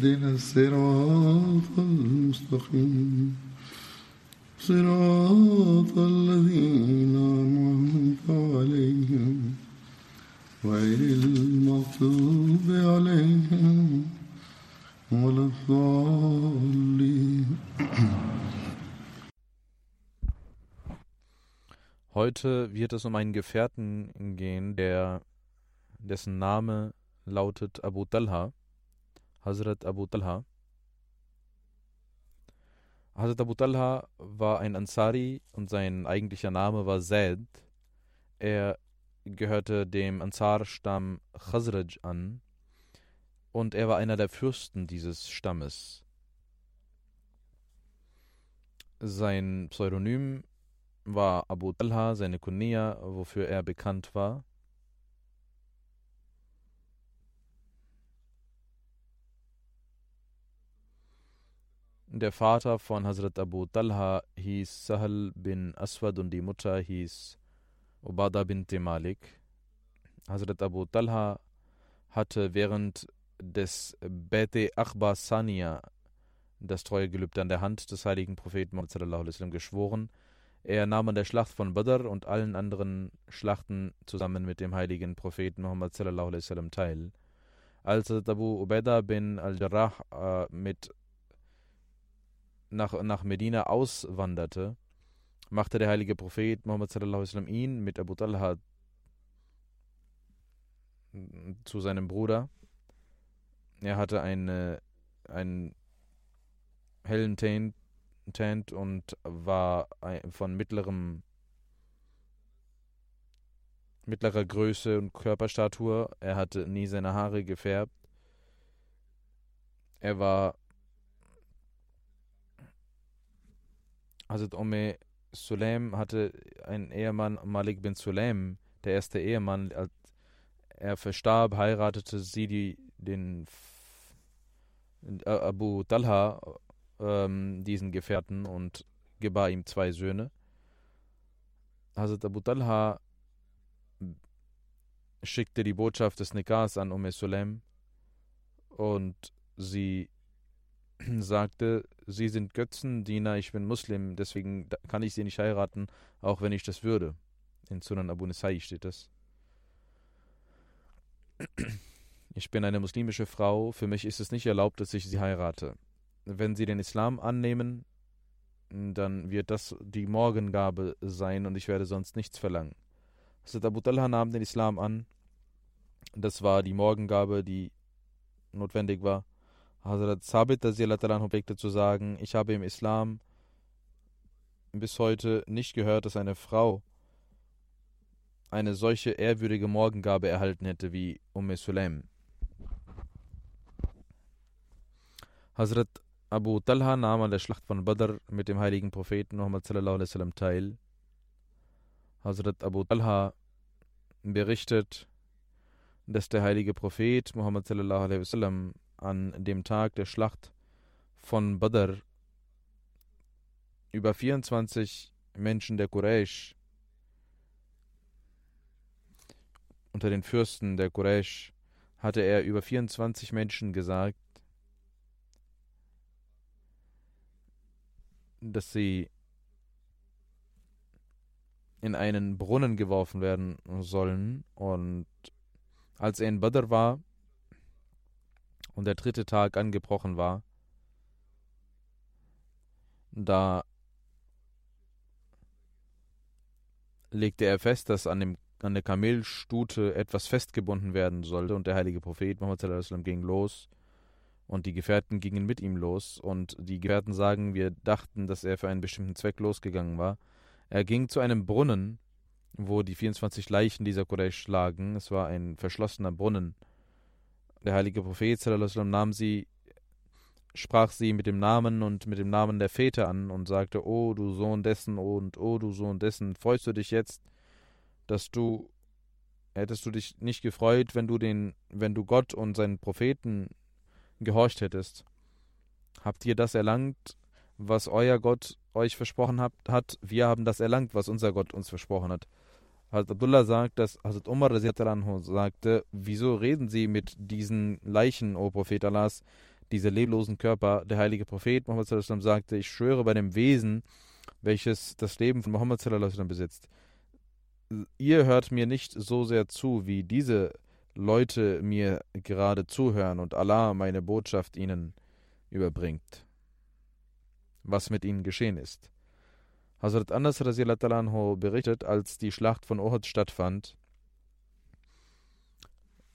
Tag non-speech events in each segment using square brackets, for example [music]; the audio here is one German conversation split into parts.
اهدنا الصراط المستقيم صراط الذين أنعمت عليهم غير المغضوب عليهم ولا الضالين Heute wird es um einen Gefährten gehen, der, dessen Name lautet Abu Talha, Hazrat Abu Talha. Hazrat Abu Talha war ein Ansari und sein eigentlicher Name war Zaid. Er gehörte dem Ansar-Stamm Khazraj an und er war einer der Fürsten dieses Stammes. Sein Pseudonym war Abu Talha, seine Kunia, wofür er bekannt war. Der Vater von Hazrat Abu Talha hieß Sahal bin Aswad und die Mutter hieß Ubada bin Malik. Hazrat Abu Talha hatte während des Bete Akhbar Sania das treue Gelübde an der Hand des heiligen Propheten Muhammad geschworen. Er nahm an der Schlacht von Badr und allen anderen Schlachten zusammen mit dem heiligen Propheten Muhammad teil. Als Abu Ubaidah bin al-Jarrah äh, mit nach, nach Medina auswanderte, machte der heilige Prophet Muhammad ihn mit Abu Talha zu seinem Bruder. Er hatte eine, einen hellen Tent und war von mittlerem mittlerer Größe und Körperstatur. Er hatte nie seine Haare gefärbt. Er war Hazrat Umme Sulaim hatte einen Ehemann, Malik bin Sulaim, der erste Ehemann. Als er verstarb, heiratete sie die, den Abu Talha, ähm, diesen Gefährten, und gebar ihm zwei Söhne. Hazrat Abu Talha schickte die Botschaft des Nikas an Umm Sulaim und sie [clears throat] sagte, sie sind Götzendiener, ich bin Muslim, deswegen kann ich sie nicht heiraten, auch wenn ich das würde. In Sunan Abu Nisai steht das. [clears throat] Ich bin eine muslimische Frau, für mich ist es nicht erlaubt, dass ich sie heirate. Wenn sie den Islam annehmen, dann wird das die Morgengabe sein und ich werde sonst nichts verlangen. Hazrat Abu Talha nahm den Islam an. Das war die Morgengabe, die notwendig war. Hazrat Sabit pflegte zu sagen, ich habe im Islam bis heute nicht gehört, dass eine Frau eine solche ehrwürdige Morgengabe erhalten hätte wie Umm Sulaim. Hazrat Abu Talha nahm an der Schlacht von Badr mit dem heiligen Propheten Muhammad teil. Hazrat Abu Talha berichtet, dass der heilige Prophet Muhammad an dem Tag der Schlacht von Badr über 24 Menschen der Quraysh unter den Fürsten der Quraysh hatte er über 24 Menschen gesagt, dass sie in einen Brunnen geworfen werden sollen. Und als er in Badr war, und der dritte Tag angebrochen war, Da legte er fest, dass an, dem, an der Kamelstute etwas festgebunden werden sollte und der heilige Prophet Muhammad ging los und die Gefährten gingen mit ihm los und die Gefährten sagen, wir dachten, dass er für einen bestimmten Zweck losgegangen war. Er ging zu einem Brunnen, wo die 24 Leichen dieser Quraysh lagen. Es war ein verschlossener Brunnen. Der heilige Prophet nahm sie, sprach sie mit dem Namen und mit dem Namen der Väter an und sagte, O du Sohn dessen und O du Sohn dessen, freust du dich jetzt, dass du hättest du dich nicht gefreut, wenn du den, wenn du Gott und seinen Propheten gehorcht hättest. Habt ihr das erlangt, was euer Gott euch versprochen hat? Wir haben das erlangt, was unser Gott uns versprochen hat. Hazrat Abdullah sagt, dass Hazrat Umar sagte, wieso reden Sie mit diesen Leichen, o Prophet Allahs, diese leblosen Körper? Der heilige Prophet Muhammad sagte, ich schwöre bei dem Wesen, welches das Leben von Muhammad besitzt. Ihr hört mir nicht so sehr zu, wie diese Leute mir gerade zuhören und Allah meine Botschaft ihnen überbringt, was mit ihnen geschehen ist. Hazrat Anas berichtet, als die Schlacht von Uhud stattfand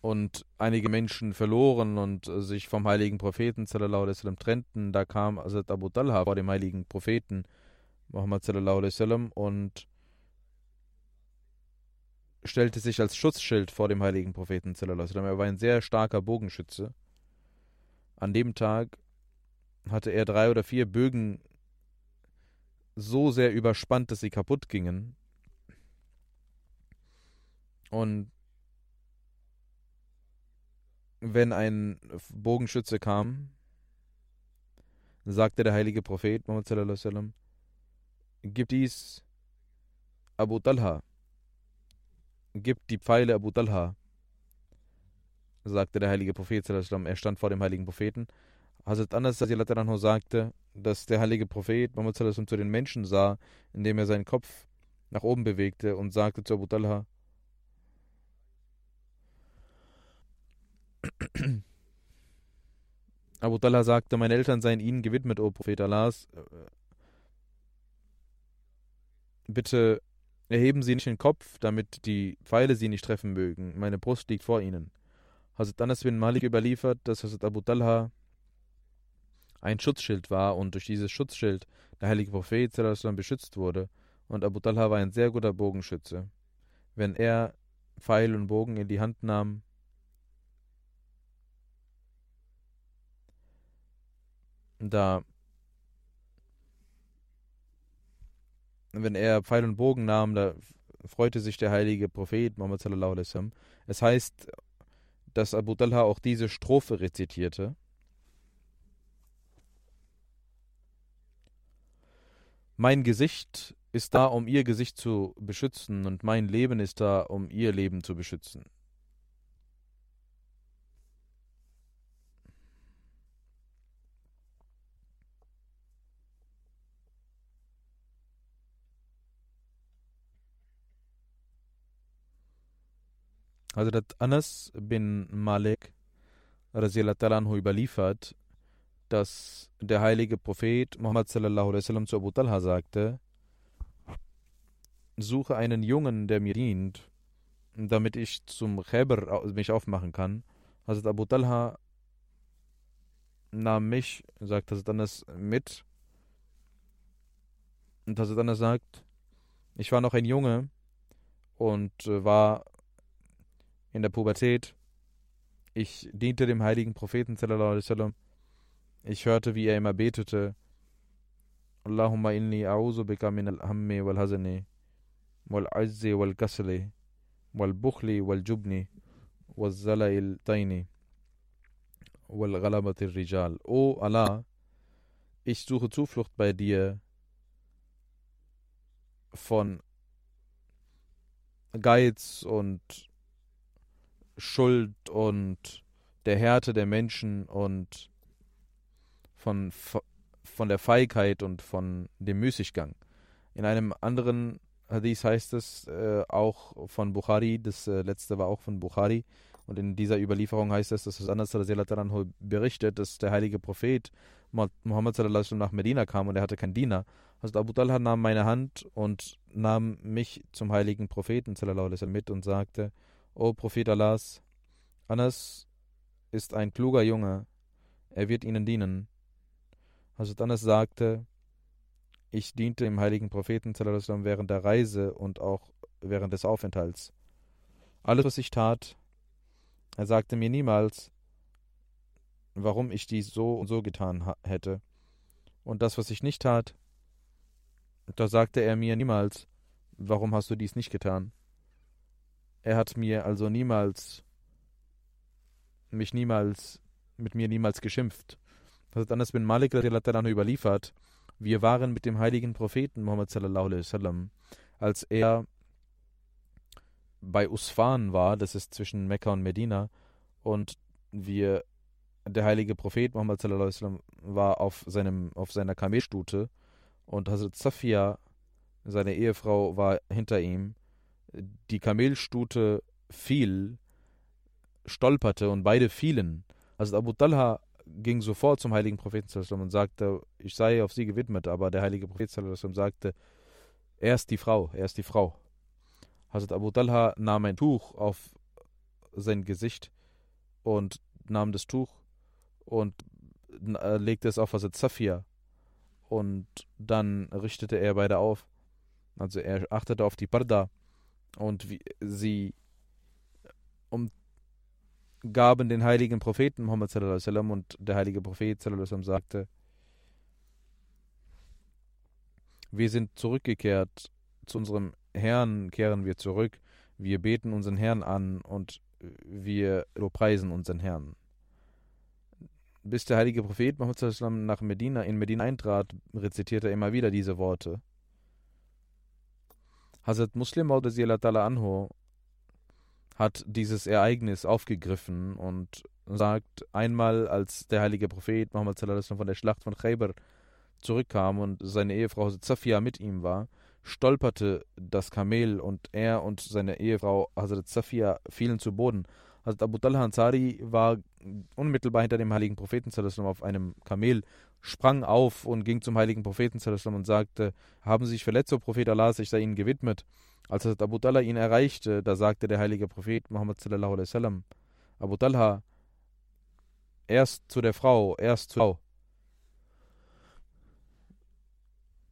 und einige Menschen verloren und sich vom heiligen Propheten sallam, trennten, da kam Hazrat Abu Talha vor dem heiligen Propheten Muhammad sallam, und stellte sich als Schutzschild vor dem heiligen Propheten. Er war ein sehr starker Bogenschütze. An dem Tag hatte er drei oder vier Bögen so sehr überspannt, dass sie kaputt gingen. Und wenn ein Bogenschütze kam, sagte der heilige Prophet Muhammad gib dies Abu Talha, Gib die Pfeile Abu Talha, sagte der heilige Prophet. Er stand vor dem heiligen Propheten. Hazrat Anas sagte, dass der heilige Prophet Muhammad zu den Menschen sah, indem er seinen Kopf nach oben bewegte und sagte zu Abu Talha, [clears throat] Abu Talha sagte, meine Eltern seien ihnen gewidmet, o Prophet Allahs. Bitte Erheben Sie nicht den Kopf, damit die Pfeile Sie nicht treffen mögen. Meine Brust liegt vor Ihnen. Hazrat Anas bin Malik überliefert, dass Hazrat Abu Talha ein Schutzschild war und durch dieses Schutzschild der heilige Prophet beschützt wurde. Und Abu Talha war ein sehr guter Bogenschütze. Wenn er Pfeil und Bogen in die Hand nahm, da wenn er Pfeil und Bogen nahm, da freute sich der heilige Prophet Muhammad. Es heißt, dass Abu Talha auch diese Strophe rezitierte. Mein Gesicht ist da, um ihr Gesicht zu beschützen, und mein Leben ist da, um ihr Leben zu beschützen. Hazrat Anas bin Malik anhu überliefert, dass der heilige Prophet Muhammad sallallahu alaihi wasallam zu Abu Talha sagte, suche einen Jungen, der mir dient, damit ich zum Khaybar mich aufmachen kann. Hazrat Abu Talha nahm mich, sagt Hazrat Anas, mit. Und Hazrat Anas sagt, ich war noch ein Junge und war in der Pubertät. Ich diente dem heiligen Propheten sallam. Ich hörte, wie er immer betete. Allahumma inni a'udhu bika min al-hammi wal hazani wal azzi wal kasli wal bukhli wal jubni wal zala'il taini wal ghalabati rijal. O Allah, ich suche Zuflucht bei dir von Geiz und Schuld und der Härte der Menschen und von, von der Feigheit und von dem Müßiggang. In einem anderen Hadith heißt es äh, auch von Bukhari, das äh, letzte war auch von Bukhari, Und in dieser Überlieferung heißt es, dass Anas berichtet, dass der heilige Prophet Muhammad nach Medina kam und er hatte keinen Diener. Also Abu Talha nahm meine Hand und nahm mich zum heiligen Propheten mit und sagte, O Prophet Allahs, Anas ist ein kluger Junge, er wird ihnen dienen. Hazrat Anas sagte, ich diente dem heiligen Propheten während der Reise und auch während des Aufenthalts. Alles, was ich tat, er sagte mir niemals, warum ich dies so und so getan hätte. Und das, was ich nicht tat, da sagte er mir niemals, warum hast du dies nicht getan. Er hat mir also niemals, mich niemals, mit mir niemals geschimpft. Das hat Anas bin Malik überliefert. Wir waren mit dem heiligen Propheten Muhammad sallallahu alaihi wasallam, als er bei Usfan war, das ist zwischen Mekka und Medina, und wir, der heilige Prophet Muhammad sallallahu alaihi wasallam war auf seinem, auf seiner Kamelstute und Hazrat Safia, seine Ehefrau, war hinter ihm. Die Kamelstute fiel, stolperte und beide fielen. Also Abu Talha ging sofort zum heiligen Propheten und sagte, ich sei auf sie gewidmet, aber der heilige Prophet sagte, er ist die Frau, er ist die Frau. Hazrat Abu Talha nahm ein Tuch auf sein Gesicht und nahm das Tuch und äh, legte es auf Hazrat Safia und dann richtete er beide auf. Also er achtete auf die Parda und wie, sie umgaben den heiligen Propheten Muhammad sallam, und der heilige Prophet sallam, sagte, wir sind zurückgekehrt zu unserem Herrn, kehren wir zurück, wir beten unseren Herrn an und wir preisen unseren Herrn bis der heilige Prophet Muhammad nach Medina, in Medina eintrat, rezitierte er immer wieder diese Worte. Hazrat Muslim anhu hat dieses Ereignis aufgegriffen und sagt, einmal als der heilige Prophet Muhammad von der Schlacht von Khaybar zurückkam und seine Ehefrau Zafia mit ihm war, stolperte das Kamel und er und seine Ehefrau Hazrat Zafia fielen zu Boden. Hazrat Abu Talha Ansari war unmittelbar hinter dem heiligen Propheten auf einem Kamel, sprang auf und ging zum heiligen Propheten und sagte, haben Sie sich verletzt, o Prophet Allah, ich sei Ihnen gewidmet. Als Abu Talha ihn erreichte, da sagte der heilige Prophet Muhammad sallallahu alaihi wasallam, Abu Talha, erst zu der Frau, erst zur Frau.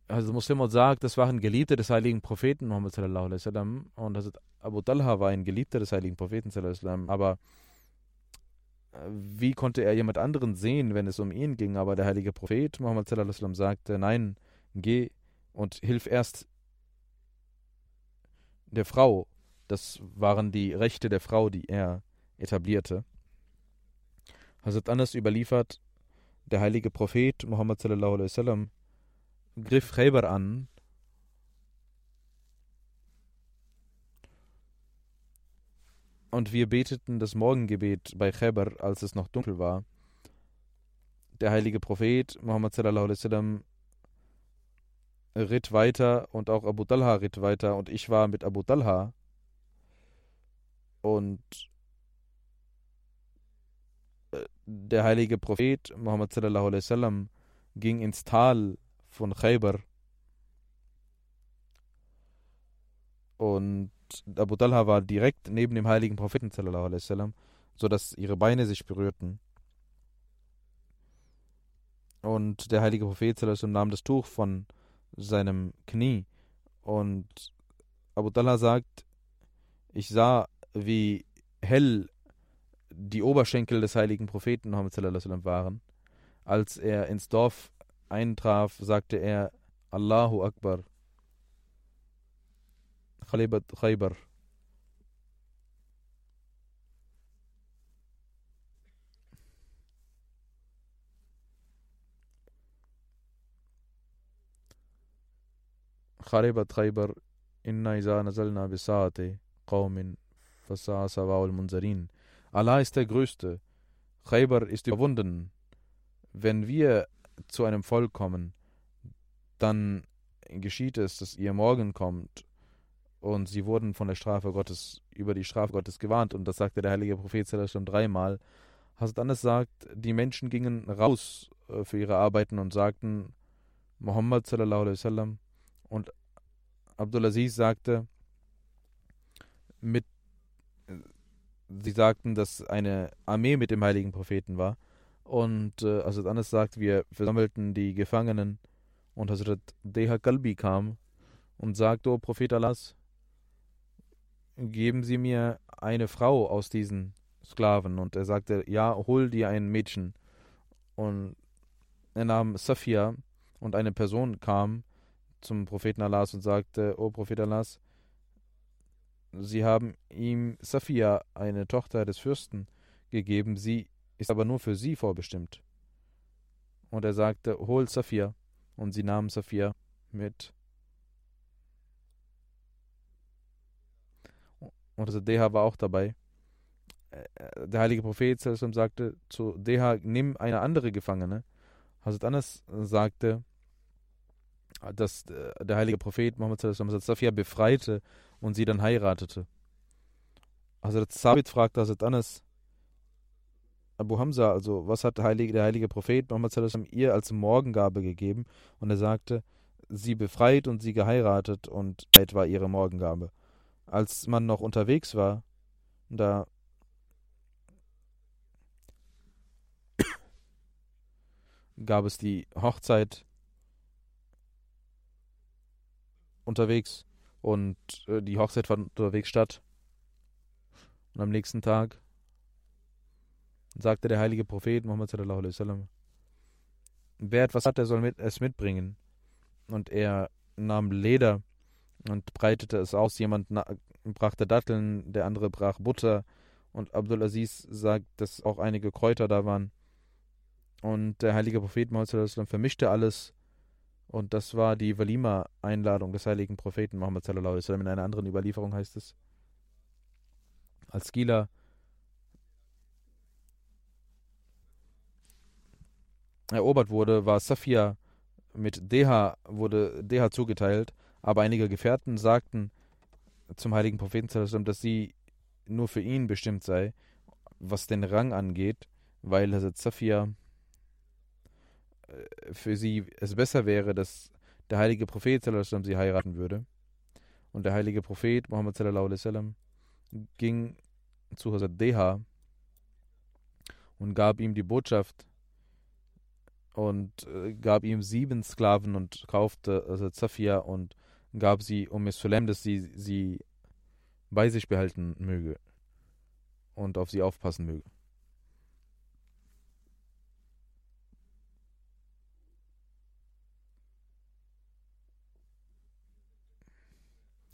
Also Muslim sagt, das waren Geliebte des heiligen Propheten Muhammad sallallahu alaihi wasallam und Abu Talha war ein Geliebter des heiligen Propheten sallallahu alaihi wasallam, aber wie konnte er jemand anderen sehen, wenn es um ihn ging? Aber der heilige Prophet Muhammad sagte, nein, geh und hilf erst der Frau. Das waren die Rechte der Frau, die er etablierte. Hazrat Anas überliefert, der heilige Prophet Muhammad griff Khaybar an Und wir beteten das Morgengebet bei Khaybar, als es noch dunkel war. Der heilige Prophet Muhammad sallallahu alaihi wasallam ritt weiter und auch Abu Talha ritt weiter und ich war mit Abu Talha und äh, der heilige Prophet Muhammad sallallahu alaihi wasallam ging ins Tal von Khaybar und Abu Talha war direkt neben dem heiligen Propheten, sallam, sodass ihre Beine sich berührten. Und der heilige Prophet nahm das Tuch von seinem Knie. Und Abu Talha sagt, ich sah, wie hell die Oberschenkel des heiligen Propheten waren. Als er ins Dorf eintraf, sagte er, Allahu Akbar. خليبة خيبر خربت خيبر إنا إذا نزلنا بساعة قوم فساء سواء المنذرين Allah ist der Größte. Khaybar ist überwunden. Wenn wir zu einem Volk kommen, dann geschieht es, dass ihr morgen kommt und sie wurden von der Strafe Gottes, über die Strafe Gottes gewarnt. Und das sagte der heilige Prophet schon dreimal. Hazrat Anas sagt, die Menschen gingen raus äh, für ihre Arbeiten und sagten Muhammad sallallahu alaihi wasallam und Abdulaziz sagte mit sie sagten, dass eine Armee mit dem heiligen Propheten war und äh, Hazrat Anas sagt, wir versammelten die Gefangenen und Hazrat Deha Kalbi kam und sagte, O Prophet Allahs, geben Sie mir eine Frau aus diesen Sklaven. Und er sagte, ja, hol dir ein Mädchen. Und er nahm Safia und eine Person kam zum Propheten Allahs und sagte, O Prophet Allahs, Sie haben ihm Safia, eine Tochter des Fürsten, gegeben, sie ist aber nur für sie vorbestimmt. Und er sagte, hol Safia. Und sie nahmen Safia mit. Und also Deha war auch dabei. Äh, der heilige Prophet sagte zu Deha, nimm eine andere Gefangene. Hazrat Anas sagte, dass äh, der heilige Prophet Muhammad Safia befreite und sie dann heiratete. Hazrat Sabit fragte Hazrat Anas, Abu Hamza, also was hat der heilige, der heilige Prophet Muhammad ihr als Morgengabe gegeben? Und er sagte, sie befreit und sie geheiratet und war ihre Morgengabe. Als man noch unterwegs war, da gab es die Hochzeit unterwegs und äh, die Hochzeit fand unterwegs statt. Und am nächsten Tag sagte der heilige Prophet Muhammad sallallahu alaihi wasallam, wer etwas hat, der soll mit, es mitbringen. Und er nahm Leder und breitete es aus. Jemand brachte Datteln, der andere brach Butter. Und Abdul Aziz sagt, dass auch einige Kräuter da waren. Und der heilige Prophet Muhammad vermischte alles. Und das war die Walima-Einladung des heiligen Propheten Muhammad sallallahu alaihi. In einer anderen Überlieferung heißt es, als Gila erobert wurde, war Safia mit Deha, wurde Deha zugeteilt, aber einige Gefährten sagten zum heiligen Propheten, dass sie nur für ihn bestimmt sei, was den Rang angeht, weil Hazrat Safia äh, für sie es besser wäre, dass der heilige Prophet sie heiraten würde. Und der heilige Prophet Muhammad ging zu Hazrat Deha und gab ihm die Botschaft, und äh, gab ihm sieben Sklaven und kaufte also Zafia und gab sie um es Sulaim, dass sie sie bei sich behalten möge und auf sie aufpassen möge.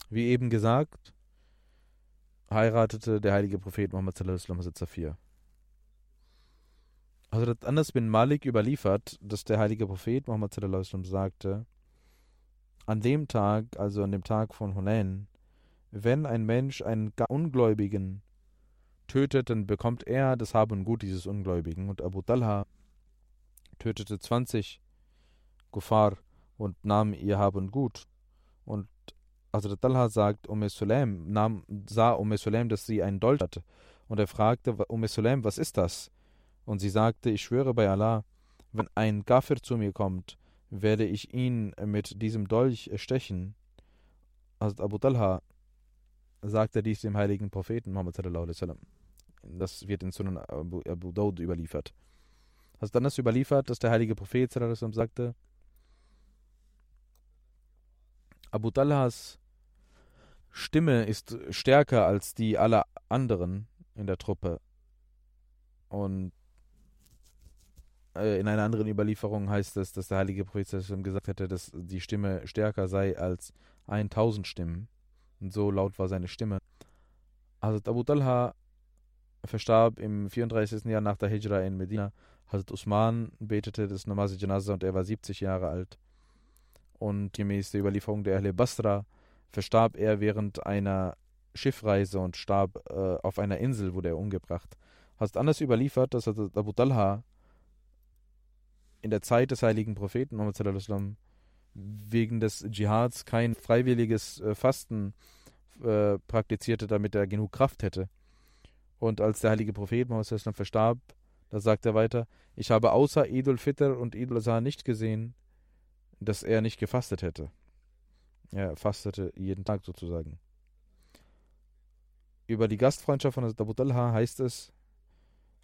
Wie eben gesagt, heiratete der heilige Prophet Muhammad sallallahu alaihi wasallam Zafir. Hazrat Anas bin Malik überliefert, dass der heilige Prophet Muhammad sagte, an dem Tag, also an dem Tag von Hunain, wenn ein Mensch einen Ungläubigen tötet, dann bekommt er das Hab und Gut dieses Ungläubigen. Und Abu Talha tötete 20 Kuffar und nahm ihr Hab und Gut. Und Hazrat Talha sagt, Umm Sulaim nahm, sah Umm Sulaim, dass sie einen Dolch hatte. Und er fragte, Umm Sulaim, was ist das? Und sie sagte, ich schwöre bei Allah, wenn ein Kafir zu mir kommt, werde ich ihn mit diesem Dolch stechen. Also Abu Talha sagte dies dem heiligen Propheten Muhammad sallallahu alaihi wasallam. Das wird in Sunan Abu, Abu Daud überliefert. Hast dann das überliefert, dass der heilige Prophet sallallahu alaihi wasallam sagte, Abu Talhas Stimme ist stärker als die aller anderen in der Truppe. Und äh, in einer anderen Überlieferung heißt es, dass der heilige Prophet gesagt hätte, dass die Stimme stärker sei als 1000 Stimmen. Und so laut war seine Stimme. Hazrat Abu Talha verstarb im 34. Jahr nach der Hijra in Medina. Hazrat Usman betete das Namaz Janazah und er war 70 Jahre alt. Und gemäß der Überlieferung der Ahle Basra verstarb er während einer Schiffreise und starb äh, auf einer Insel, wurde er umgebracht. Hast anders überliefert, dass Hazrat Abu Talha in der Zeit des heiligen Propheten Muhammad wegen des Dschihads kein freiwilliges äh, Fasten äh, praktizierte, damit er genug Kraft hätte. Und als der heilige Prophet Mohammed verstarb, da sagt er weiter, ich habe außer Idul Fitr und Idul Azha nicht gesehen, dass er nicht gefastet hätte. Er fastete jeden Tag sozusagen. Über die Gastfreundschaft von Hazrat Abu Talha heißt es,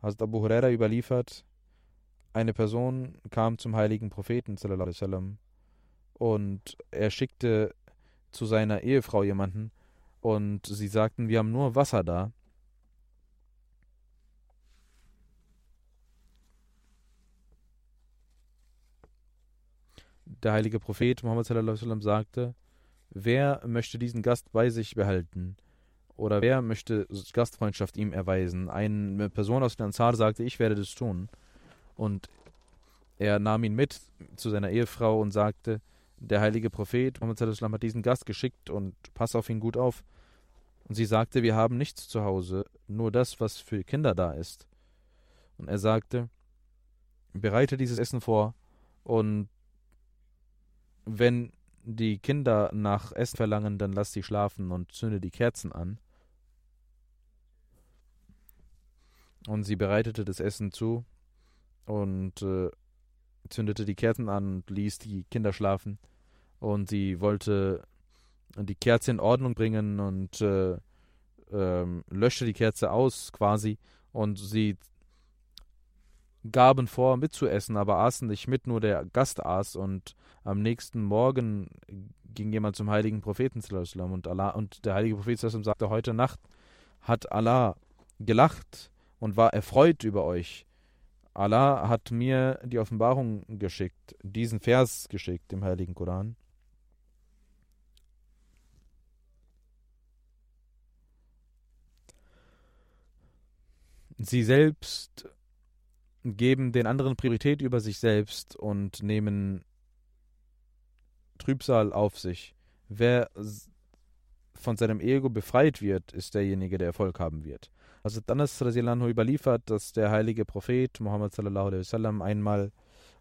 Hazrat Abu Huraira überliefert, eine Person kam zum heiligen Propheten und er schickte zu seiner Ehefrau jemanden und sie sagten, wir haben nur Wasser da. der heilige Prophet Muhammad sagte, wer möchte diesen Gast bei sich behalten? Oder wer möchte Gastfreundschaft ihm erweisen? Eine Person aus dem Ansar sagte, ich werde das tun. Und er nahm ihn mit zu seiner Ehefrau und sagte, der heilige Prophet Muhammad hat diesen Gast geschickt und pass auf ihn gut auf. Und sie sagte, wir haben nichts zu Hause, nur das, was für Kinder da ist. Und er sagte, bereite dieses Essen vor und wenn die Kinder nach Essen verlangen, dann lass sie schlafen und zünde die Kerzen an. Und sie bereitete das Essen zu und äh, zündete die Kerzen an und ließ die Kinder schlafen. Und sie wollte die Kerze in Ordnung bringen und äh, äh, löschte die Kerze aus quasi. Und sie gaben vor, mitzuessen, aber aßen nicht mit, nur der Gast aß. Und am nächsten Morgen ging jemand zum heiligen Propheten und, Allah, und der heilige Prophet sagte, heute Nacht hat Allah gelacht und war erfreut über euch. Allah hat mir die Offenbarung geschickt, diesen Vers geschickt im heiligen Koran. Sie selbst geben den anderen Priorität über sich selbst und nehmen Trübsal auf sich. Wer von seinem Ego befreit wird, ist derjenige, der Erfolg haben wird. Also Anas Rasilanhu überliefert, dass der heilige Prophet Muhammad sallallahu alaihi wasallam einmal,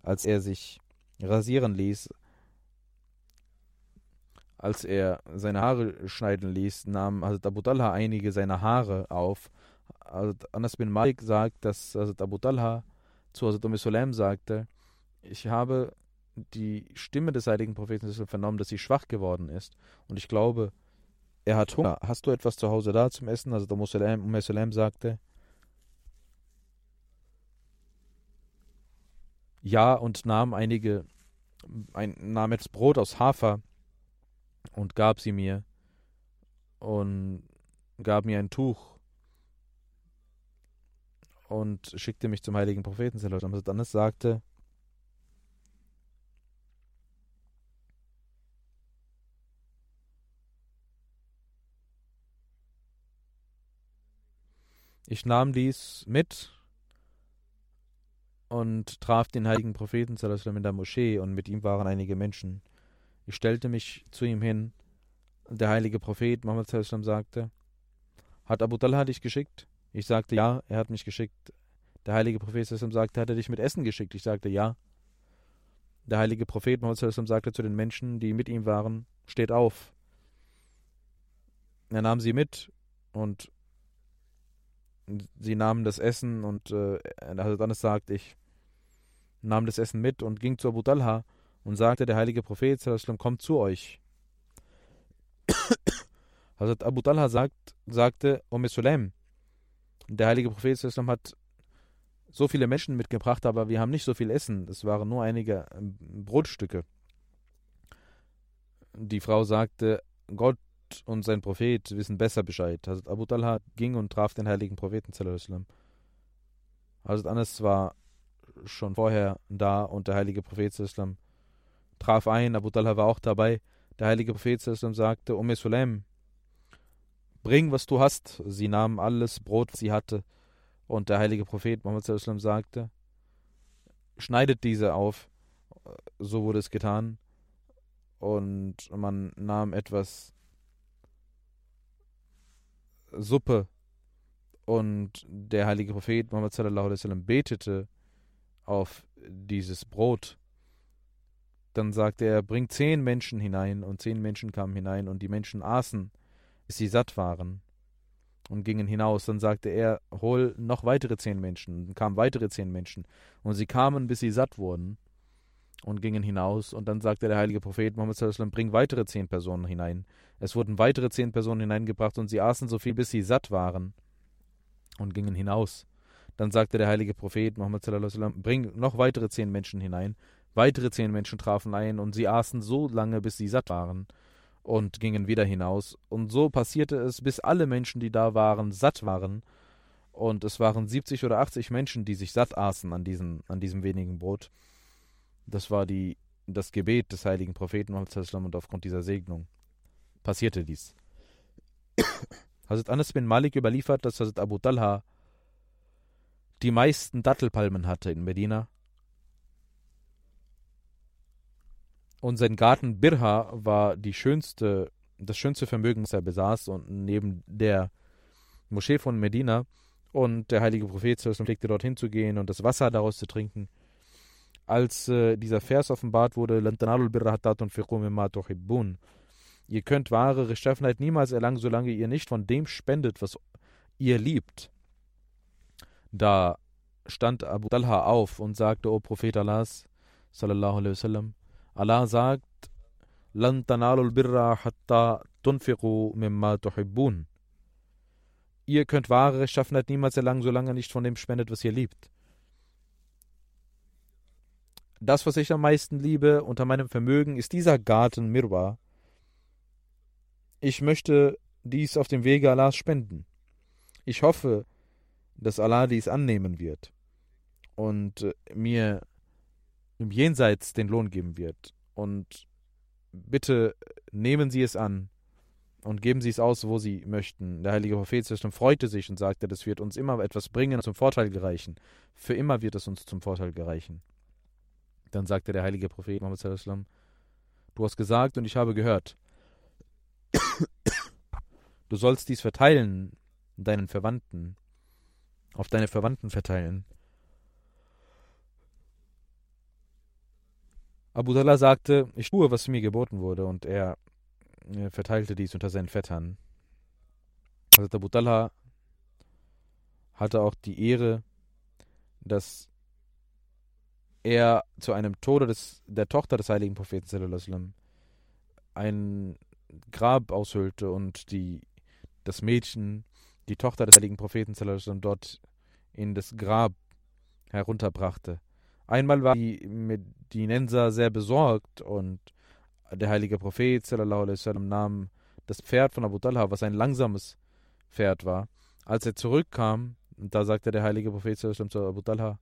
als er sich rasieren ließ, als er seine Haare schneiden ließ, nahm Hazrat Abu Talha einige seiner Haare auf. Hazrat Anas bin Malik sagt, dass Hazrat Abu Talha zu Hazrat Umm Sulaim sagte, ich habe die Stimme des heiligen Propheten vernommen, dass sie schwach geworden ist. Und ich glaube, er hat Hunger. Hast du etwas zu Hause da zum Essen? Also der Umm Sulaim sagte, ja, und nahm einige, ein, nahm etwas Brot aus Hafer und gab sie mir und gab mir ein Tuch und schickte mich zum heiligen Propheten. Dann sagte, Ich nahm dies mit und traf den heiligen Propheten in der Moschee und mit ihm waren einige Menschen. Ich stellte mich zu ihm hin. Der heilige Prophet Muhammad sagte, hat Abu Talha dich geschickt? Ich sagte, ja, er hat mich geschickt. Der heilige Prophet sagte, hat er dich mit Essen geschickt? Ich sagte, ja. Der heilige Prophet sagte zu den Menschen, die mit ihm waren, steht auf. Er nahm sie mit und sie nahmen das Essen und äh, dann sagt ich nahm das Essen mit und ging zu Abu Talha und sagte, der heilige Prophet kommt zu euch. [coughs] Hazrat Abu Talha sagt, sagte, Umm Sulaim, der heilige Prophet hat so viele Menschen mitgebracht, aber wir haben nicht so viel Essen. Es waren nur einige ähm, Brotstücke. Die Frau sagte, Gott und sein Prophet wissen besser Bescheid. Hazrat Abu Talha ging und traf den heiligen Propheten. Hazrat Anas war schon vorher da und der heilige Prophet traf ein. Abu Talha war auch dabei. Der heilige Prophet sagte, Umm Sulaim, Bring, was du hast. Sie nahmen alles Brot, was sie hatte. Und der heilige Prophet Muhammad sagte, schneidet diese auf. So wurde es getan. Und man nahm etwas Suppe. Und der heilige Prophet Muhammad betete auf dieses Brot. Dann sagte er, bring zehn Menschen hinein. Und zehn Menschen kamen hinein und die Menschen aßen bis sie satt waren und gingen hinaus. Dann sagte er, hol noch weitere zehn Menschen. Dann kamen weitere zehn Menschen. Und sie kamen, bis sie satt wurden und gingen hinaus. Und dann sagte der heilige Prophet Muhammad sallam, bring weitere zehn Personen hinein. Es wurden weitere zehn Personen hineingebracht und sie aßen so viel, bis sie satt waren und gingen hinaus. Dann sagte der heilige Prophet Muhammad sallam, bring noch weitere zehn Menschen hinein. Weitere zehn Menschen trafen ein und sie aßen so lange, bis sie satt waren und gingen wieder hinaus. Und so passierte es, bis alle Menschen, die da waren, satt waren. Und es waren 70 oder 80 Menschen, die sich satt aßen an diesem, an diesem wenigen Brot. Das war die, das Gebet des heiligen Propheten und aufgrund dieser Segnung passierte dies. [coughs] Hazrat Anas bin Malik überliefert, dass Hazrat Abu Talha die meisten Dattelpalmen hatte in Medina Und sein Garten Birha war die schönste, das schönste Vermögen, das er besaß, und neben der Moschee von Medina. Und der heilige Prophet pflegte dorthin zu gehen und das Wasser daraus zu trinken. Als äh, dieser Vers offenbart wurde, Ihr könnt wahre Rechtschaffenheit niemals erlangen, solange ihr nicht von dem spendet, was ihr liebt. Da stand Abu Talha auf und sagte, O Prophet Allahs, sallallahu alaihi wasallam, Allah sagt, Lan tanalul birra hatta tunfiqu mimma tuhibbun. Ihr könnt wahre Rechtschaffenheit niemals erlangen, solange ihr nicht von dem spendet, was ihr liebt. Das, was ich am meisten liebe unter meinem Vermögen, ist dieser Garten Mirwa, ich möchte dies auf dem Wege Allahs spenden. Ich hoffe, dass Allah dies annehmen wird und äh, mir im Jenseits den Lohn geben wird. Und bitte nehmen Sie es an und geben Sie es aus, wo Sie möchten. Der heilige Prophet freute sich und sagte, das wird uns immer etwas bringen, zum Vorteil gereichen. Für immer wird es uns zum Vorteil gereichen. Dann sagte der heilige Prophet Muhammad du hast gesagt und ich habe gehört. Du sollst dies verteilen deinen Verwandten, auf deine Verwandten verteilen. Abu Dallah sagte, ich tue, was mir geboten wurde, und er, er verteilte dies unter seinen Vettern. Also Abu Dallah hatte auch die Ehre, dass er zu einem Tode des, der Tochter des heiligen Propheten ein Grab aushöhlte und die, das Mädchen, die Tochter des heiligen Propheten dort in das Grab herunterbrachte. Einmal war die Medinenser sehr besorgt und der heilige Prophet sallam, nahm das Pferd von Abu Talha, was ein langsames Pferd war. Als er zurückkam, da sagte der heilige Prophet sallam, zu Abu Talha,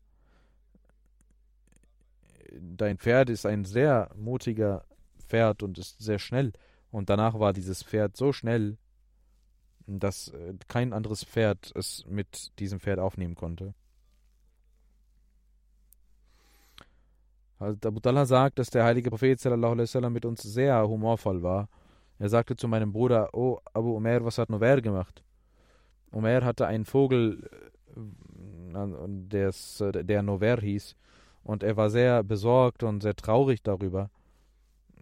dein Pferd ist ein sehr mutiger Pferd und ist sehr schnell. Und danach war dieses Pferd so schnell, dass äh, kein anderes Pferd es mit diesem Pferd aufnehmen konnte. Also Abu Talha sagt, dass der heilige Prophet sallam, mit uns sehr humorvoll war. Er sagte zu meinem Bruder, oh Abu Umar, was hat Nover gemacht? Umar hatte einen Vogel, äh, der Nover hieß, und er war sehr besorgt und sehr traurig darüber,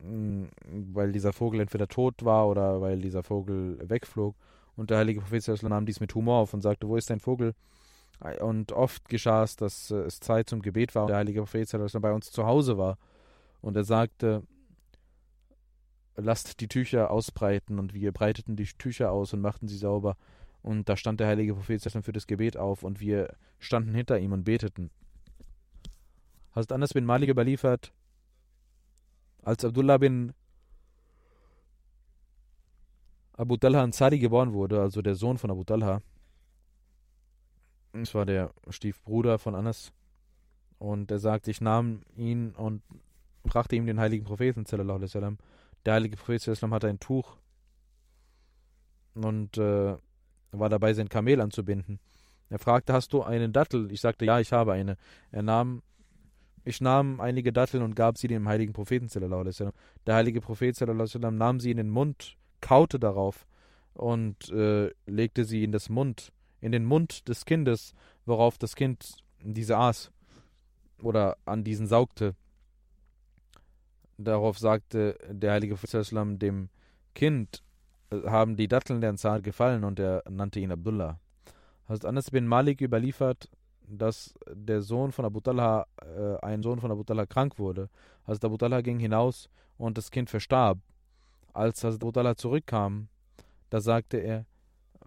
mm, weil dieser Vogel entweder tot war oder weil dieser Vogel wegflog. Und der heilige Prophet nahm dies mit Humor auf und sagte, wo ist dein Vogel? Und oft geschah es, dass äh, es Zeit zum Gebet war und der heilige Prophet bei uns zu Hause war. Und er sagte, lasst die Tücher ausbreiten. Und wir breiteten die Tücher aus und machten sie sauber. Und da stand der heilige Prophet für das Gebet auf und wir standen hinter ihm und beteten. Hast Anas bin Malik überliefert, als Abdullah bin Abu Talha Ansari geboren wurde, also der Sohn von Abu Talha, es war der Stiefbruder von Anas. Und er sagt, ich nahm ihn und brachte ihm den heiligen Propheten. Der heilige Prophet hatte ein Tuch und äh, war dabei, sein Kamel anzubinden. Er fragte, hast du einen Dattel? Ich sagte, ja, ich habe eine. Er nahm, ich nahm einige Datteln und gab sie dem heiligen Propheten. Der heilige Prophet nahm sie in den Mund, kaute darauf und äh, legte sie in Mund in den Mund des Kindes, worauf das Kind diese aß oder an diesen saugte. Darauf sagte der heilige Prophet dem Kind, haben die Datteln der Ansar gefallen und er nannte ihn Abdullah. Hazrat Anas bin Malik überliefert, dass der Sohn von Abu Talha, äh, ein Sohn von Abu Talha krank wurde. Hazrat Abu Talha ging hinaus und das Kind verstarb. Als Hazrat Talha zurückkam, da sagte er,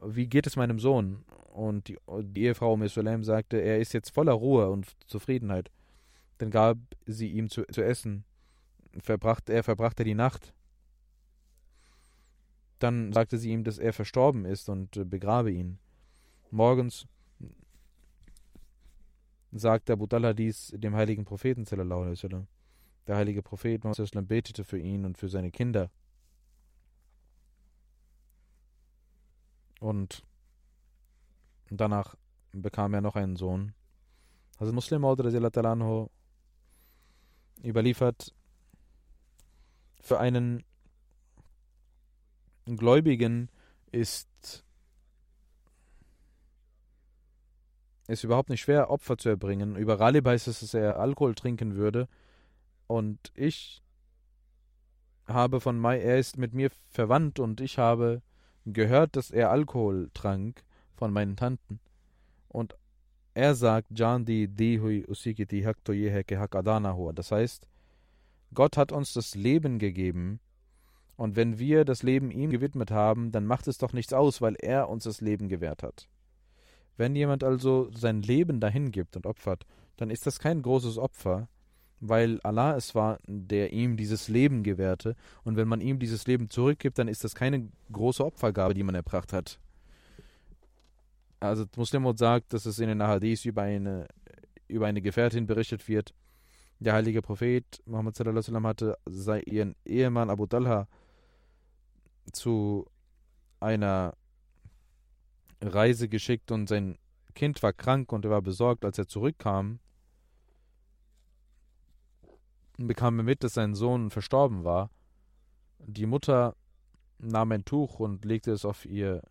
wie geht es meinem Sohn? Und die, die Ehefrau um Sulaim sagte, er ist jetzt voller Ruhe und Zufriedenheit. Dann gab sie ihm zu, zu essen. Verbracht, er verbrachte die Nacht. Dann sagte sie ihm, dass er verstorben ist und äh, begrabe ihn. Morgens sagte Abu Talha dies dem heiligen Propheten. Der heilige Prophet betete für ihn und für seine Kinder. Und danach bekam er noch einen Sohn. Also Muslim Maud überliefert für einen Gläubigen ist es überhaupt nicht schwer, Opfer zu erbringen. Über Ralib heißt es, dass er Alkohol trinken würde. Und ich habe von Mai, er ist mit mir verwandt und ich habe gehört, dass er Alkohol trank von meinen Tanten. Und er sagt, Jandi dihui usikiti hakto yeheke hakadana hua. Das heißt, Gott hat uns das Leben gegeben, und wenn wir das Leben ihm gewidmet haben, dann macht es doch nichts aus, weil er uns das Leben gewährt hat. Wenn jemand also sein Leben dahin gibt und opfert, dann ist das kein großes Opfer, weil Allah es war, der ihm dieses Leben gewährte. Und wenn man ihm dieses Leben zurückgibt, dann ist das keine große Opfergabe, die man erbracht hat. Also Muslimot sagt, dass es in den Ahadith über eine, über eine Gefährtin berichtet wird. Der heilige Prophet Muhammad sallam, hatte sei ihren Ehemann Abu Talha zu einer Reise geschickt und sein Kind war krank und er war besorgt, als er zurückkam bekam er mit, dass sein Sohn verstorben war. Die Mutter nahm ein Tuch und legte es auf ihr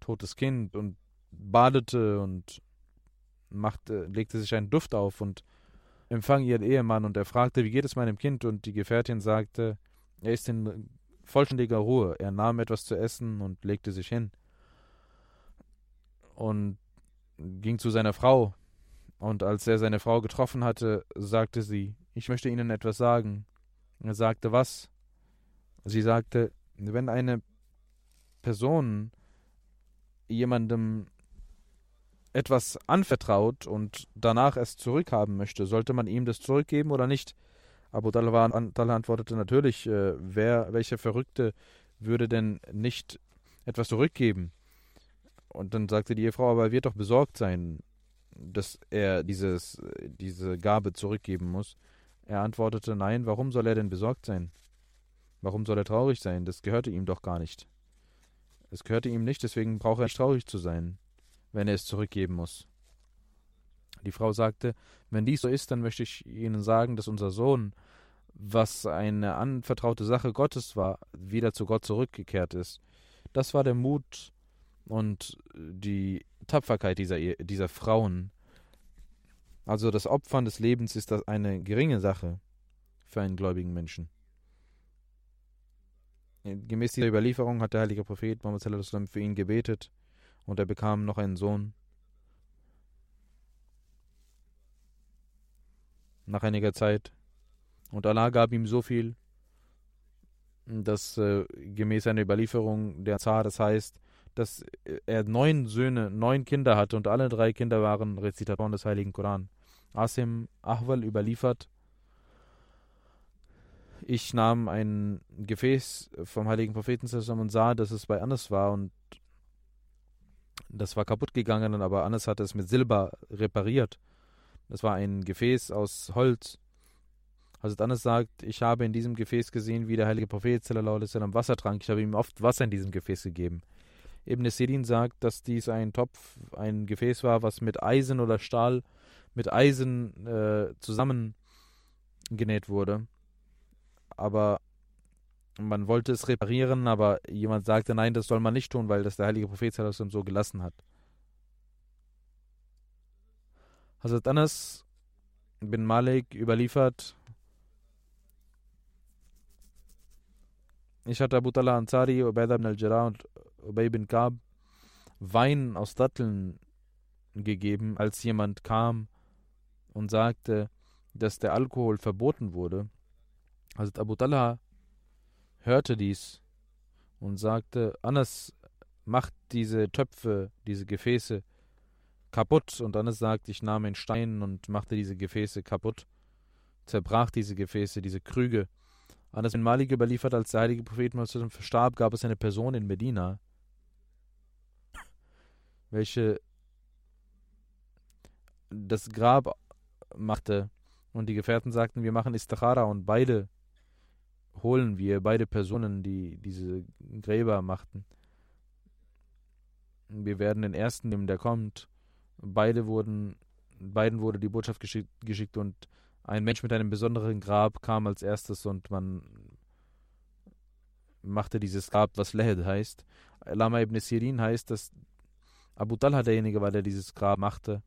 totes Kind und badete und machte, legte sich einen Duft auf und empfang ihren Ehemann und er fragte, wie geht es meinem Kind? Und die Gefährtin sagte, er ist in vollständiger Ruhe. Er nahm etwas zu essen und legte sich hin und ging zu seiner Frau. Und als er seine Frau getroffen hatte, sagte sie, ich möchte Ihnen etwas sagen. Er sagte, was? Sie sagte, wenn eine Person jemandem etwas anvertraut und danach es zurückhaben möchte, sollte man ihm das zurückgeben oder nicht? Abu Talha antwortete natürlich, äh, wer, welcher Verrückte würde denn nicht etwas zurückgeben? Und dann sagte die Ehefrau, aber er wird doch besorgt sein, dass er dieses, diese Gabe zurückgeben muss. Er antwortete, nein, warum soll er denn besorgt sein? Warum soll er traurig sein? Das gehörte ihm doch gar nicht. Es gehörte ihm nicht, deswegen braucht er nicht traurig zu sein, wenn er es zurückgeben muss. Die Frau sagte, wenn dies so ist, dann möchte ich Ihnen sagen, dass unser Sohn, was eine anvertraute Sache Gottes war, wieder zu Gott zurückgekehrt ist. Das war der Mut und die Tapferkeit dieser, dieser Frauen, also das Opfern des Lebens ist das eine geringe Sache für einen gläubigen Menschen. Gemäß dieser Überlieferung hat der heilige Prophet Muhammad für ihn gebetet und er bekam noch einen Sohn. Nach einiger Zeit. Und Allah gab ihm so viel, dass äh, gemäß einer Überlieferung der Zar, das heißt, dass er neun Söhne, neun Kinder hatte und alle drei Kinder waren Rezitatoren des Heiligen Koran. Asim Ahwal überliefert, ich nahm ein Gefäß vom heiligen Propheten zusammen und sah, dass es bei Anas war und das war kaputt gegangen, aber Anas hatte es mit Silber repariert. Das war ein Gefäß aus Holz. Also Anas sagt, ich habe in diesem Gefäß gesehen, wie der heilige Prophet Wasser trank. Ich habe ihm oft Wasser in diesem Gefäß gegeben. Ibn Sirin sagt, dass dies ein Topf, ein Gefäß war, was mit Eisen oder Stahl mit Eisen äh, zusammengenäht wurde. Aber man wollte es reparieren, aber jemand sagte, nein, das soll man nicht tun, weil das der heilige Prophet so gelassen hat. Hazrat Anas bin Malik überliefert, ich hatte Abu Talha Ansari, Ubaidah ibn al-Jarrah und Ubay bin Kab Wein aus Datteln gegeben, als jemand kam und sagte, dass der Alkohol verboten wurde. Also Abu Talha hörte dies und sagte, Anas macht diese Töpfe, diese Gefäße kaputt. Und Anas sagte, ich nahm einen Stein und machte diese Gefäße kaputt, zerbrach diese Gefäße, diese Krüge. Anas bin Malik überliefert, als der heilige Prophet verstarb, gab es eine Person in Medina, welche das Grab machte. Und die Gefährten sagten, wir machen Istikhara und beide holen wir, beide Personen, die diese Gräber machten. Wir werden den ersten nehmen, der kommt. Beide wurden, beiden wurde die Botschaft geschickt, geschickt und ein Mensch mit einem besonderen Grab kam als erstes und man machte dieses Grab, was Lehed heißt. Lama ibn Sirin heißt, dass Abu Talha derjenige war, der dieses Grab machte.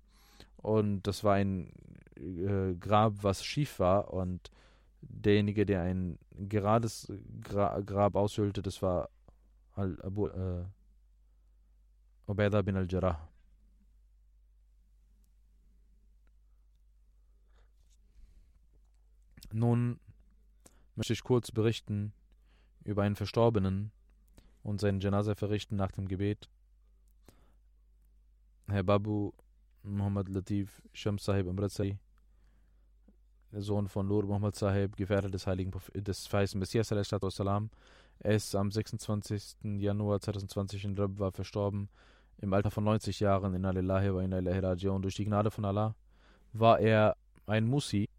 Und das war ein äh, Grab, was schief war. Und derjenige, der ein gerades Gra Grab aushöhlte, das war Al Abu äh, Ubaidah bin al-Jarrah. Nun möchte ich kurz berichten über einen Verstorbenen und seinen Janaza verrichten nach dem Gebet. Herr Babu Muhammad Latif Shams Sahib Amritsari, der Sohn von Nur Muhammad Sahib, Gefährte des heiligen Proph des weißen Messias, er ist am 26. Januar 2020 in Rab war verstorben, im Alter von 90 Jahren in Alillahi wa inna ilahi raji'un. Durch die Gnade von Allah war er ein Musi,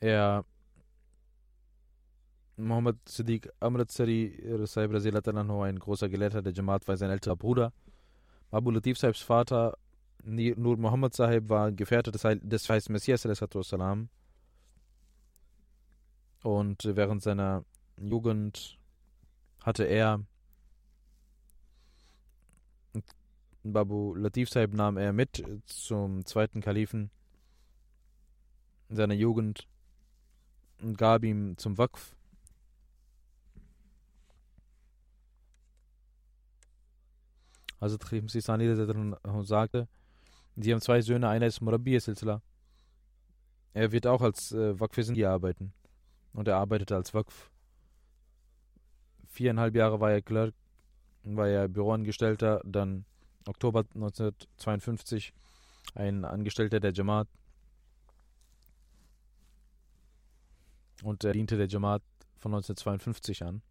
er Mohammed Siddiq Amritsari Sahib Razilatananho, ein großer Gelehrter der Jamaat, war sein älterer Bruder. Abu Latif Sahibs Vater Nur Muhammad Sahib war Gefährte des, des Heißen Messias und während seiner Jugend hatte er Babu Latif Sahib nahm er mit zum zweiten Kalifen in seiner Jugend und gab ihm zum Waqf Also Sistani sagte, sie haben zwei Söhne, einer ist Murabi Silsila. Er wird auch als äh, Waqf hier arbeiten. Und er arbeitete als Waqf. Viereinhalb Jahre war er Clerk, war er Büroangestellter, dann Oktober 1952 ein Angestellter der Jamaat. Und er diente der Jamaat von 1952 an.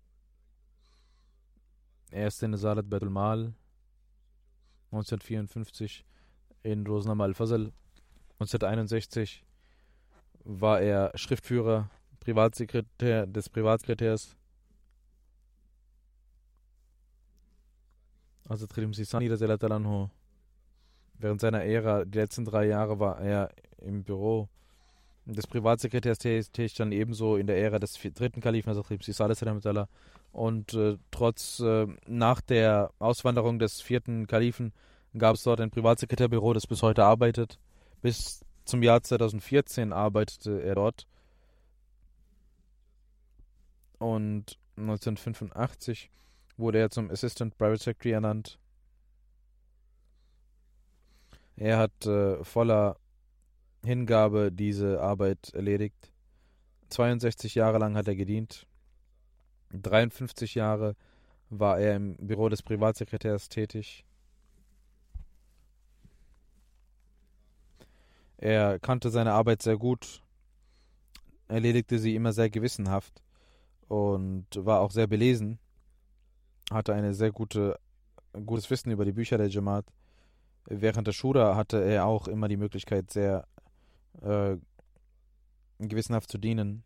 Er ist in Salat Betul Mal 1954 in Rosnama al-Fazl. 1961 war er Schriftführer, Privatsekretär des Privatsekretärs. Also Tridim Sisani Während seiner Ära, die letzten drei Jahre, war er im Büro des Privatsekretärs tätig, dann ebenso in der Ära des dritten Kalifen, also Sisani und äh, trotz, äh, nach der Auswanderung des vierten Kalifen gab es dort ein Privatsekretärbüro, das bis heute arbeitet. Bis zum Jahr 2014 arbeitete er dort. Und 1985 wurde er zum Assistant Private Secretary ernannt. Er hat äh, voller Hingabe diese Arbeit erledigt. 62 Jahre lang hat er gedient. 53 Jahre war er im Büro des Privatsekretärs tätig. Er kannte seine Arbeit sehr gut, erledigte sie immer sehr gewissenhaft und war auch sehr belesen, hatte eine sehr gute gutes Wissen über die Bücher der Jamaat. Während der Shura hatte er auch immer die Möglichkeit, sehr äh, gewissenhaft zu dienen.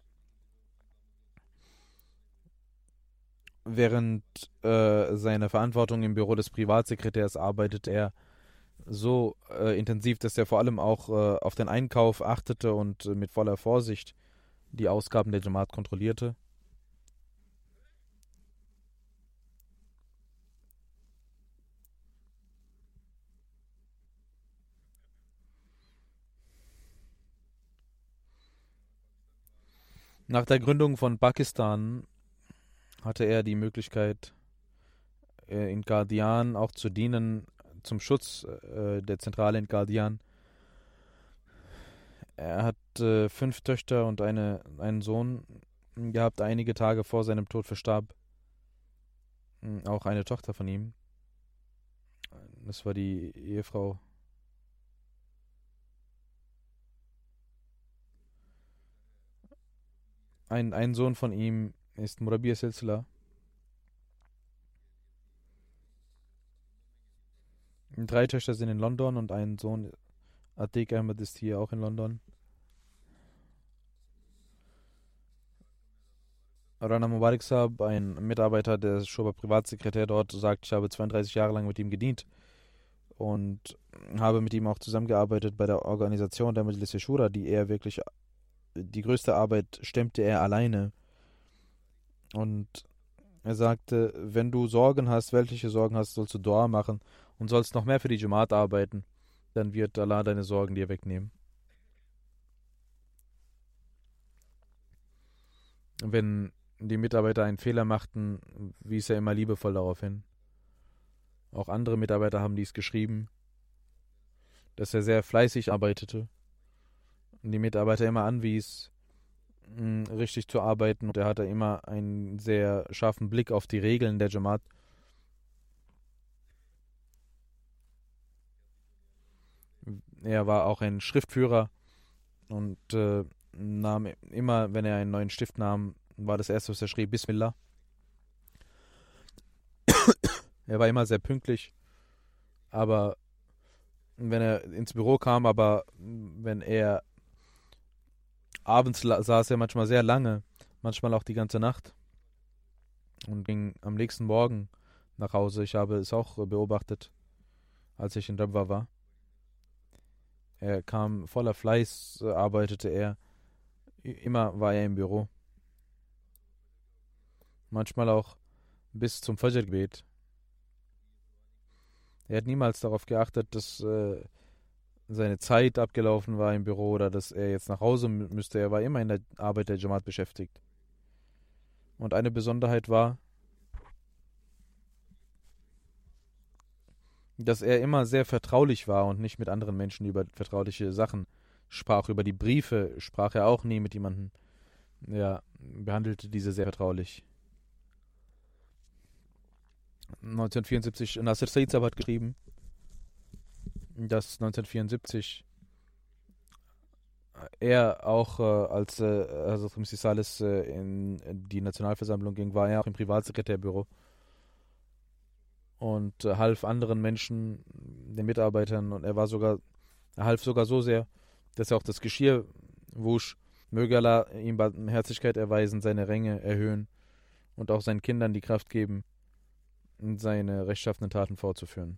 während äh, seiner Verantwortung im Büro des Privatsekretärs arbeitet er so äh, intensiv, dass er vor allem auch äh, auf den Einkauf achtete und äh, mit voller Vorsicht die Ausgaben der Jamaat kontrollierte. Nach der Gründung von Pakistan hatte er die Möglichkeit, äh, in Guardian auch zu dienen, zum Schutz äh, der Zentrale in Guardian. Er hat äh, fünf Töchter und eine, einen Sohn gehabt, einige Tage vor seinem Tod verstarb. Hm, auch eine Tochter von ihm. Das war die Ehefrau. Ein, ein Sohn von ihm ist Murabia Silsila. Drei Töchter sind in London und ein Sohn, Atik Ahmed, ist hier auch in London. Rana Mubarak Saab, ein Mitarbeiter der Shoba Privatsekretär dort, sagt, ich habe 32 Jahre lang mit ihm gedient und habe mit ihm auch zusammengearbeitet bei der Organisation der Majlis Shura, die er wirklich, die größte Arbeit stemmte er alleine. Und er sagte, wenn du Sorgen hast, weltliche Sorgen hast, sollst du Dua machen und sollst noch mehr für die Jamaat arbeiten, dann wird Allah deine Sorgen dir wegnehmen. Wenn die Mitarbeiter einen Fehler machten, wies er immer liebevoll darauf hin. Auch andere Mitarbeiter haben dies geschrieben, dass er sehr fleißig arbeitete die Mitarbeiter immer anwies, hm, richtig zu arbeiten. Und er hatte immer einen sehr scharfen Blick auf die Regeln der Jamaat. Er war auch ein Schriftführer und äh, nahm immer, wenn er einen neuen Stift nahm, war das erste, was er schrieb, Bismillah. er war immer sehr pünktlich, aber wenn er ins Büro kam, aber wenn er abends saß er manchmal sehr lange, manchmal auch die ganze Nacht und ging am nächsten Morgen nach Hause. Ich habe es auch beobachtet, als ich in Rabwa war. Er kam voller Fleiß, arbeitete er. Immer war er im Büro manchmal auch bis zum Fajr-Gebet. Er hat niemals darauf geachtet, dass äh, seine Zeit abgelaufen war im Büro oder dass er jetzt nach Hause müsste. Er war immer in der Arbeit der Jamaat beschäftigt. Und eine Besonderheit war, dass er immer sehr vertraulich war und nicht mit anderen Menschen über vertrauliche Sachen sprach. Über die Briefe sprach er auch nie mit jemandem. Er behandelte diese sehr vertraulich. 1974, Nasser Seidzab hat geschrieben, dass 1974 er auch äh, als äh, also Salis äh, in die Nationalversammlung ging, war er auch im Privatsekretärbüro und äh, half anderen Menschen, den Mitarbeitern und er war sogar, er half sogar so sehr, dass er auch das Geschirr wusch. Möge Allah ihm Herzlichkeit erweisen, seine Ränge erhöhen und auch seinen Kindern die Kraft geben, seine rechtschaffenen Taten fortzuführen.